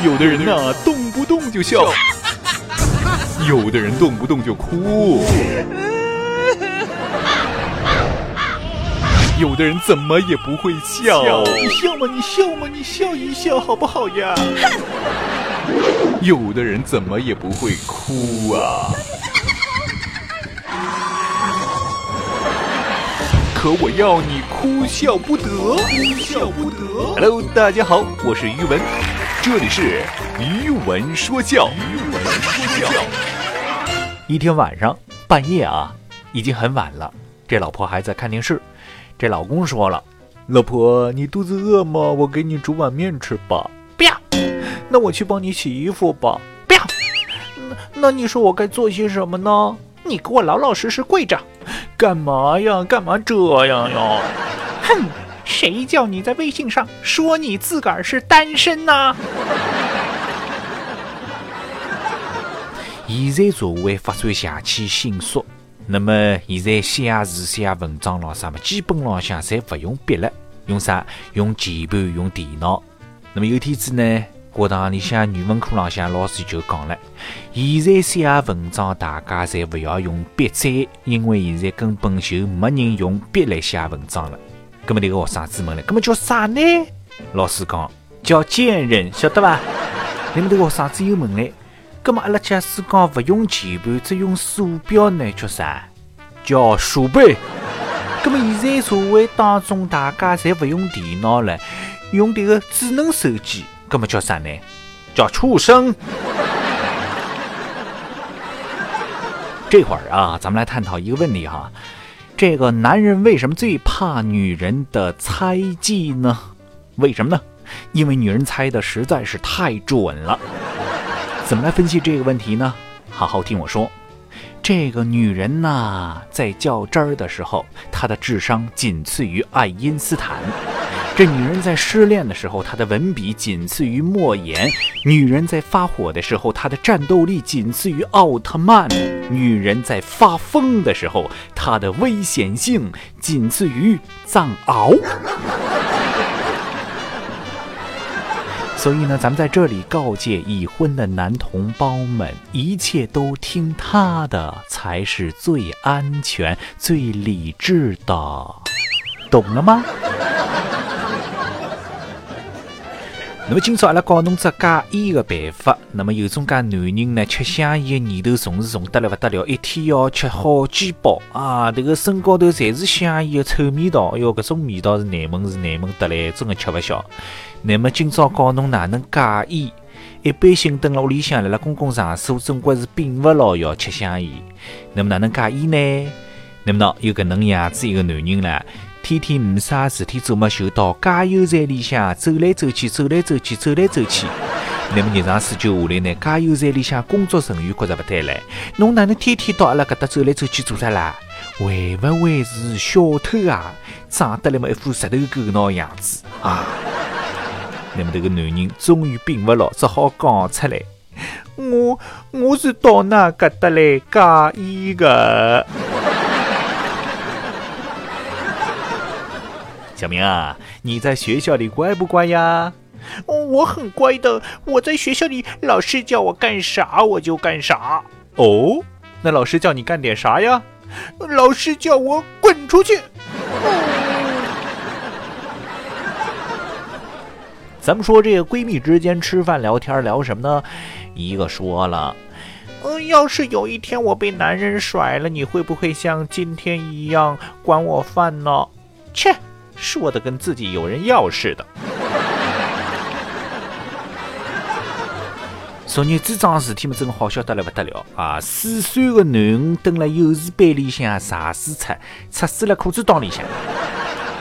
有的人呐，动不动就笑；有的人动不动就哭；有的人怎么也不会笑。你笑嘛，你笑嘛，你笑一笑好不好呀？有的人怎么也不会哭啊。可我要你哭笑不得，哭笑不得。Hello，大家好，我是于文，这里是余文说教。余文说教。一天晚上半夜啊，已经很晚了，这老婆还在看电视。这老公说了：“老婆，你肚子饿吗？我给你煮碗面吃吧。”不要。那我去帮你洗衣服吧。不要。那那你说我该做些什么呢？你给我老老实实跪着。干嘛呀？干嘛这样呀？哼！谁叫你在微信上说你自个儿是单身呢？现在社会发展下去迅速，那么现在写字、写文章咯啥么，基本浪向侪不用笔了，用啥？用键盘，用电脑。那么有天子呢？课堂里向语文课浪向，老师就讲了：现在写文章，大家侪勿要用笔再，因为现在根本就没人用笔来写文章了。葛么迭个学生子问了：葛么叫啥呢？老师讲叫贱人，晓得伐？那么迭个学生子又问了：葛么阿拉假使讲勿用键盘，只用鼠标呢？叫啥？叫鼠辈。葛么现在社会当中，大家侪勿用电脑了，用迭个智能手机。那么叫啥呢？叫畜生。这会儿啊，咱们来探讨一个问题哈：这个男人为什么最怕女人的猜忌呢？为什么呢？因为女人猜的实在是太准了。怎么来分析这个问题呢？好好听我说。这个女人呐，在较真儿的时候，她的智商仅次于爱因斯坦。这女人在失恋的时候，她的文笔仅次于莫言；女人在发火的时候，她的战斗力仅次于奥特曼；女人在发疯的时候，她的危险性仅次于藏獒。所以呢，咱们在这里告诫已婚的男同胞们，一切都听他的才是最安全、最理智的，懂了吗？那么今朝阿拉教侬只戒烟个办法。那么有种介男人呢，吃香烟的？念头重是重得来不得了，一天要吃好几包啊！这个身高头侪是香烟的？臭味道，哎哟，搿种味道是难闻是难闻得来，真个吃勿消。那么今朝教侬哪能戒烟？一般性蹲辣屋里向，辣辣公共场所，总归是并勿牢要吃香烟。那么哪能戒烟呢？那么喏，有搿能样子一个男人呢。天天没啥事体做嘛，就到加油站里向走来走去，走来走去，走来走去。那么日常时就下来呢，加油站里向工作人员觉着不对了，侬哪能天天到阿拉搿搭走来走去做啥啦？会勿会是小偷啊？长得来么一副石头狗孬样子啊？那么这个男人终于并勿牢，只好讲出来：我我是到那搿搭来加烟的。小明啊，你在学校里乖不乖呀？我很乖的，我在学校里，老师叫我干啥我就干啥。哦，那老师叫你干点啥呀？老师叫我滚出去。咱们说这个闺蜜之间吃饭聊天聊什么呢？一个说了，嗯，要是有一天我被男人甩了，你会不会像今天一样管我饭呢？切！说的跟自己有人要似的。昨日这桩事体嘛，真好笑得来不得了啊！四岁个囡恩蹲辣幼儿班里向查书册，插死了裤子裆里向。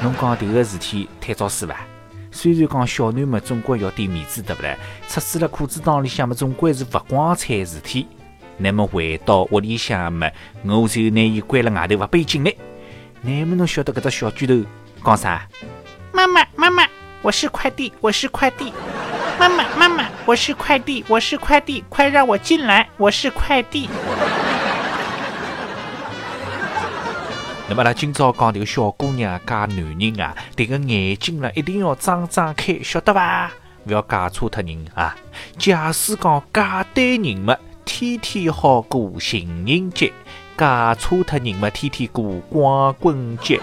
侬讲迭个事体太早死伐？虽然讲小囡嘛，总归要点面子，对不啦？插死了裤子裆里向嘛，总归是不光彩事体。那么回到屋里向嘛，我就拿伊关了外头，勿背进来。那么侬晓得搿只小巨头？讲啥？妈妈，妈妈，我是快递，我是快递。妈妈，妈妈，我是快递，我是快递，快让我进来，我是快递。那么，拉今朝讲这个小姑娘加男人啊，这个眼睛呢一定要张张开，晓得吧？勿要嫁错脱人啊！假使讲嫁对人嘛，天天好过情人节；嫁错脱人嘛，天天过光棍节；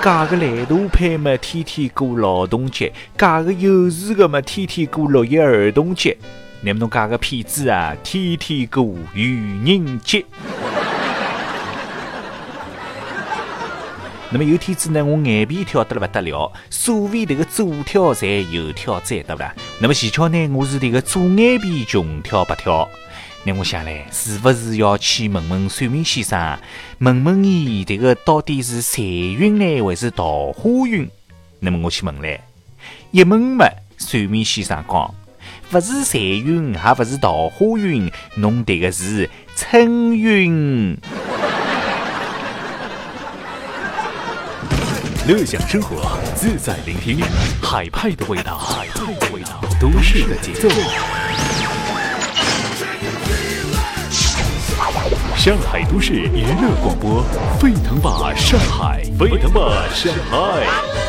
嫁个懒惰派嘛，天天过劳动节；嫁个幼稚个嘛，天天过六一儿童节。那么侬嫁个骗子啊，天天过愚人节。那么有天子呢，我眼皮跳得了不得了，所谓这个左跳财，右跳再，对不啦？那么蹊跷呢，我是这个左眼皮穷跳不跳。那我想嘞，是不是要去问问算命先生，问问伊这个到底是财运呢，还是桃花运？那么我去问嘞，一问嘛，算命先生讲，不是财运，也不是桃花运，侬这个是春运。乐享生活，自在聆听，海派的味道，海派的味道，都市的节奏。上海都市娱乐广播，沸腾吧上海，沸腾吧上海。